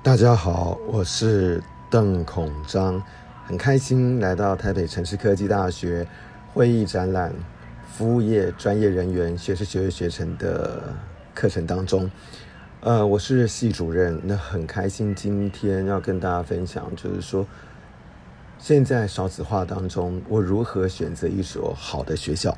大家好，我是邓孔章，很开心来到台北城市科技大学会议展览服务业专业人员学士学位学程的课程当中。呃，我是系主任，那很开心今天要跟大家分享，就是说现在少子化当中，我如何选择一所好的学校。